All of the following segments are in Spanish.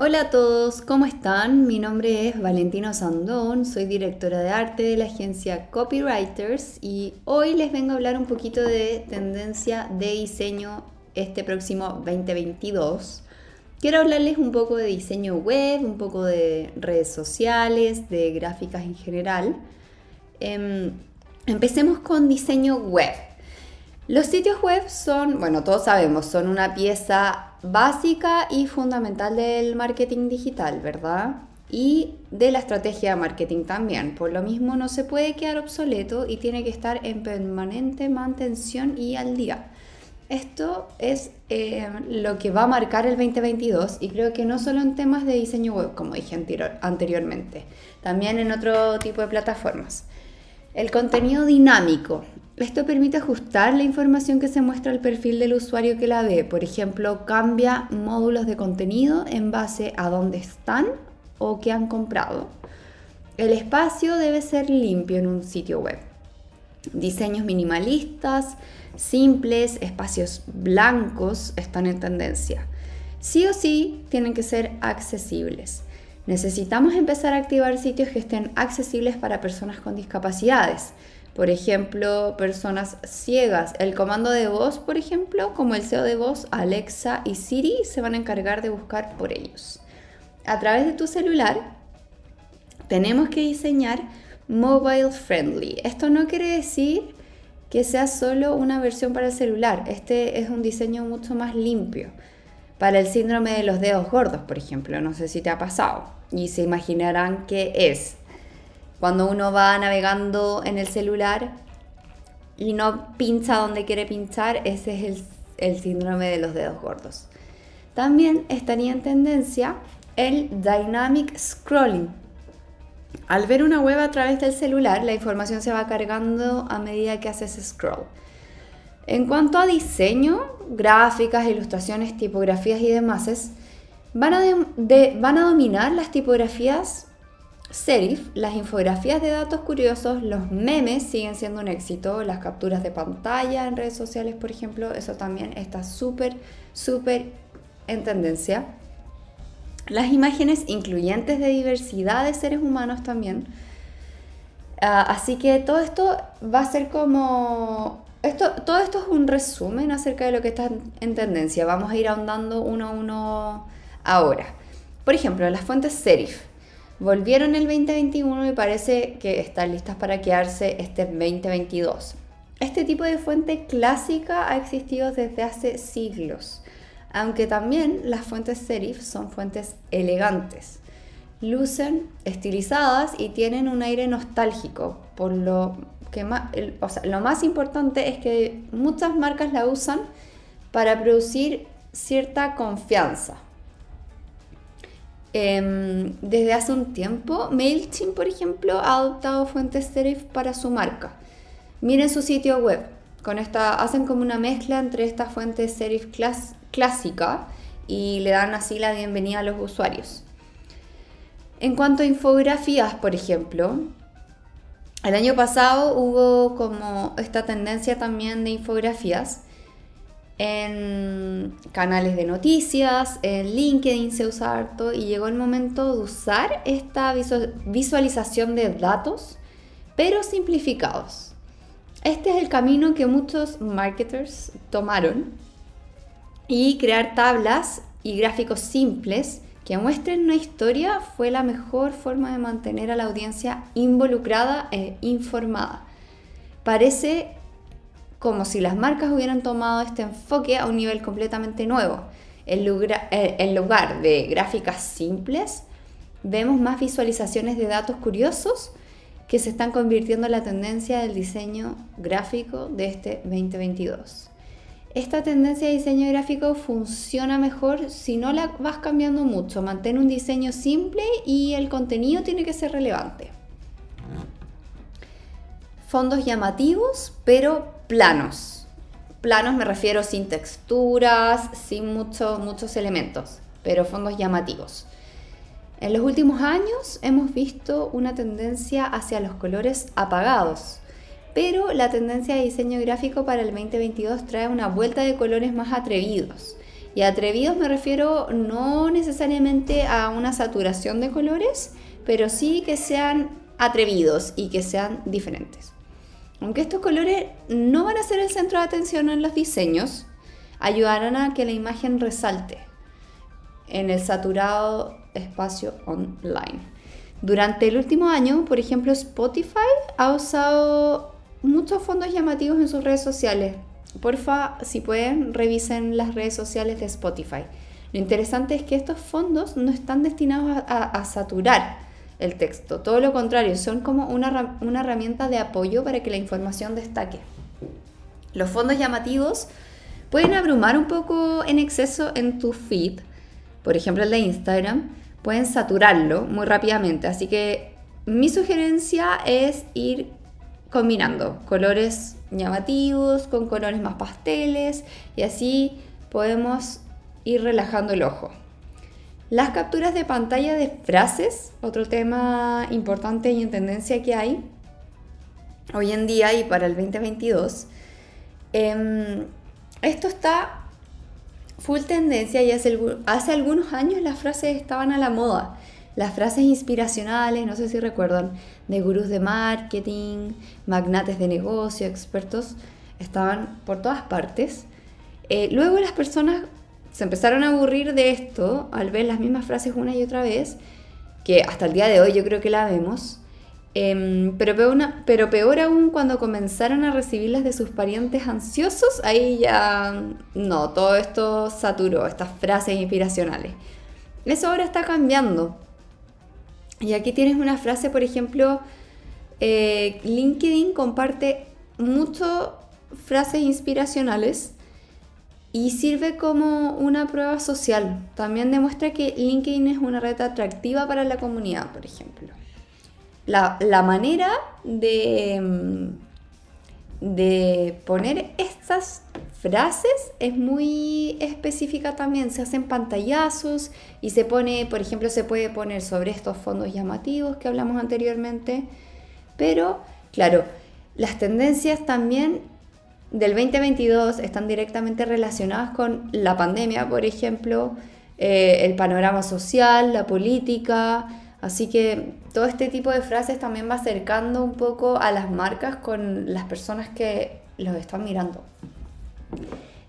Hola a todos, ¿cómo están? Mi nombre es Valentino Sandón, soy directora de arte de la agencia Copywriters y hoy les vengo a hablar un poquito de tendencia de diseño este próximo 2022. Quiero hablarles un poco de diseño web, un poco de redes sociales, de gráficas en general. Em, empecemos con diseño web. Los sitios web son, bueno, todos sabemos, son una pieza básica y fundamental del marketing digital, ¿verdad? Y de la estrategia de marketing también. Por lo mismo no se puede quedar obsoleto y tiene que estar en permanente mantención y al día. Esto es eh, lo que va a marcar el 2022 y creo que no solo en temas de diseño web, como dije anteriormente, también en otro tipo de plataformas. El contenido dinámico. Esto permite ajustar la información que se muestra al perfil del usuario que la ve. Por ejemplo, cambia módulos de contenido en base a dónde están o qué han comprado. El espacio debe ser limpio en un sitio web. Diseños minimalistas, simples, espacios blancos están en tendencia. Sí o sí tienen que ser accesibles. Necesitamos empezar a activar sitios que estén accesibles para personas con discapacidades por ejemplo, personas ciegas. El comando de voz, por ejemplo, como el SEO de voz, Alexa y Siri se van a encargar de buscar por ellos. A través de tu celular, tenemos que diseñar mobile friendly. Esto no quiere decir que sea solo una versión para el celular. Este es un diseño mucho más limpio. Para el síndrome de los dedos gordos, por ejemplo, no sé si te ha pasado. Y se imaginarán qué es. Cuando uno va navegando en el celular y no pincha donde quiere pinchar, ese es el, síndrome de los dedos gordos. También estaría en tendencia el dynamic scrolling. Al ver una web a través del celular, la información se va cargando a medida que haces scroll. En cuanto a diseño, gráficas, ilustraciones, tipografías y demás, van a, van a dominar las tipografías serif, las infografías de datos curiosos, los memes siguen siendo un éxito, las capturas de pantalla en redes sociales, por ejemplo, eso también está súper, súper en tendencia. Las imágenes incluyentes de diversidad de seres humanos también. Ah, así que todo esto va a ser como... Esto, todo esto es un resumen acerca de lo que está en tendencia. Vamos a ir ahondando uno a uno ahora. Por ejemplo, las fuentes serif Volvieron el 2021 y parece que están listas para quedarse este 2022. Este tipo de fuente clásica ha existido desde hace siglos, aunque también las fuentes serif son fuentes elegantes. Lucen estilizadas y tienen un aire nostálgico, por lo que más, lo más importante es que muchas marcas la usan para producir cierta confianza. Em, desde hace un tiempo, MailChimp, por ejemplo, ha adoptado fuentes serif para su marca. Miren su sitio web. Con esta, hacen como una mezcla entre esta fuente serif clásica y le dan así la bienvenida a los usuarios. En cuanto a infografías, por ejemplo, el año pasado hubo como esta tendencia también de infografías en canales de noticias, en LinkedIn se usa harto y llegó el momento de usar esta visualización de datos, pero simplificados. Este es el camino que muchos marketers tomaron y crear tablas y gráficos simples que muestren una historia fue la mejor forma de mantener a la audiencia involucrada e informada. Parece como si las marcas hubieran tomado este enfoque a un nivel completamente nuevo. En lugar, eh, en lugar de gráficas simples, vemos más visualizaciones de datos curiosos que se están convirtiendo en la tendencia del diseño gráfico de este 2022. Esta tendencia de diseño gráfico funciona mejor si no la vas cambiando mucho. Mantén un diseño simple y el contenido tiene que ser relevante fondos llamativos, pero planos. Planos me refiero sin texturas, sin muchos elementos, pero fondos llamativos. En los últimos años hemos visto una tendencia hacia los colores apagados, pero la tendencia de diseño gráfico para el 2022 trae una vuelta de colores más atrevidos. Y atrevidos me refiero no necesariamente a una saturación de colores, pero sí que sean atrevidos y que sean diferentes. Aunque estos colores no van a ser el centro de atención en los diseños, ayudarán a que la imagen resalte en el saturado espacio online. Durante el último año, por ejemplo, Spotify ha usado muchos fondos llamativos en sus redes sociales. Porfa, si pueden, revisen las redes sociales de Spotify. Lo interesante es que estos fondos no están destinados a, saturar el texto, todo lo contrario, son como una, una herramienta de apoyo para que la información destaque. Los fondos llamativos pueden abrumar un poco en exceso en tu feed, por ejemplo el de Instagram, pueden saturarlo muy rápidamente. Así que mi sugerencia es ir combinando colores llamativos con colores más pasteles y así podemos ir relajando el ojo. Las capturas de pantalla de frases, otro tema importante y en tendencia que hay hoy en día y para el 2022. Em, esto está full tendencia y hace, algunos años las frases estaban a la moda. Las frases inspiracionales, no sé si recuerdan, de gurús de marketing, magnates de negocio, expertos, estaban por todas partes. Eh, luego las personas se empezaron a aburrir de esto al ver las mismas frases una y otra vez, que hasta el día de hoy yo creo que la vemos. Em, pero, peor pero peor aún cuando comenzaron a recibirlas de sus parientes ansiosos, ahí ya no, todo esto saturó, estas frases inspiracionales. Eso ahora está cambiando. Y aquí tienes una frase, por ejemplo, eh, LinkedIn comparte mucho frases inspiracionales y sirve como una prueba social. También demuestra que LinkedIn es una red atractiva para la comunidad, por ejemplo la, manera de, mm, de poner estas frases es muy específica también. Se hacen pantallazos y se pone, por ejemplo, se puede poner sobre estos fondos llamativos que hablamos anteriormente. Pero, claro, las tendencias también del 2022 están directamente relacionadas con la pandemia, por ejemplo, eh, el panorama social, la política, Así que todo este tipo de frases también va acercando un poco a las marcas con las personas que los están mirando.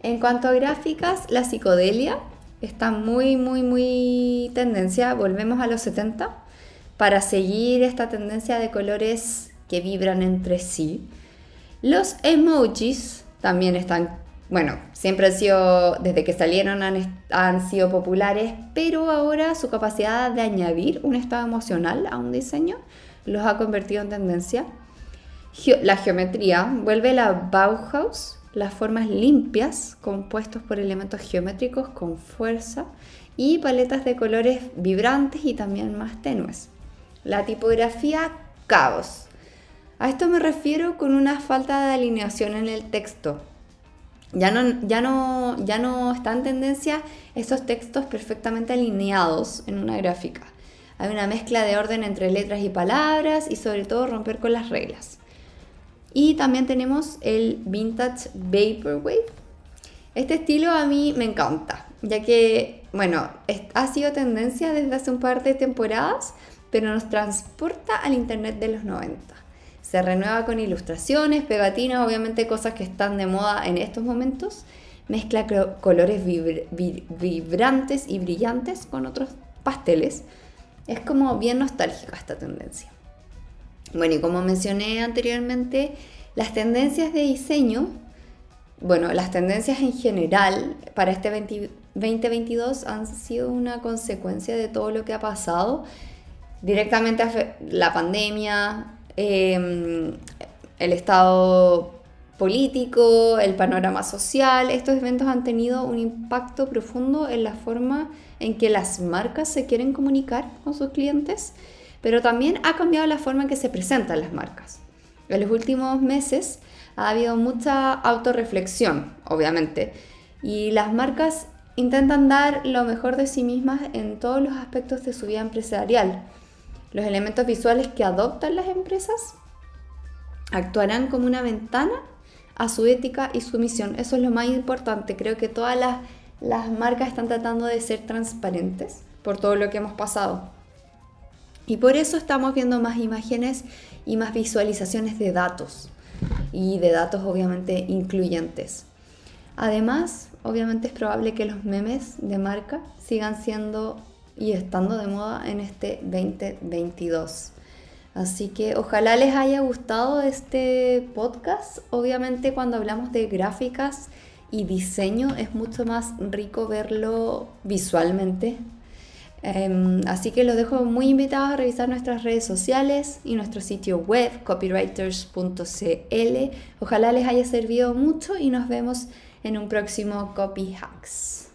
En cuanto a gráficas, la psicodelia está muy, muy, muy tendencia. Volvemos a los 70 para seguir esta tendencia de colores que vibran entre sí. Los emojis también están bueno, siempre han sido, desde que salieron han, sido populares, pero ahora su capacidad de añadir un estado emocional a un diseño los ha convertido en tendencia. la geometría vuelve la Bauhaus, las formas limpias, compuestos por elementos geométricos con fuerza y paletas de colores vibrantes y también más tenues. La tipografía caos. A esto me refiero con una falta de alineación en el texto ya no, ya, no, ya no está en tendencia esos textos perfectamente alineados en una gráfica. Hay una mezcla de orden entre letras y palabras y sobre todo romper con las reglas. Y también tenemos el Vintage Vaporwave. Este estilo a mí me encanta, ya que, bueno, ha sido tendencia desde hace un par de temporadas, pero nos transporta al Internet de los 90. Se renueva con ilustraciones, pegatinas, obviamente cosas que están de moda en estos momentos. Mezcla colores vibrantes y brillantes con otros pasteles. Es como bien nostálgica esta tendencia. Bueno, y como mencioné anteriormente, las tendencias de diseño, bueno, las tendencias en general para este 2022 han sido una consecuencia de todo lo que ha pasado directamente la pandemia, Em, el estado político, el panorama social. Estos eventos han tenido un impacto profundo en la forma en que las marcas se quieren comunicar con sus clientes, pero también ha cambiado la forma en que se presentan las marcas. En los últimos meses ha habido mucha autorreflexión, obviamente, y las marcas intentan dar lo mejor de sí mismas en todos los aspectos de su vida empresarial los elementos visuales que adoptan las empresas actuarán como una ventana a su ética y su misión. Eso es lo más importante. Creo que todas las marcas están tratando de ser transparentes por todo lo que hemos pasado. Y por eso estamos viendo más imágenes y más visualizaciones de datos y de datos obviamente incluyentes. Además, obviamente es probable que los memes de marca sigan siendo y estando de moda en este 2022. Así que ojalá les haya gustado este podcast. Obviamente cuando hablamos de gráficas y diseño es mucho más rico verlo visualmente. Em, así que los dejo muy invitados a revisar nuestras redes sociales y nuestro sitio web copywriters.cl. Ojalá les haya servido mucho y nos vemos en un próximo Copy Hacks.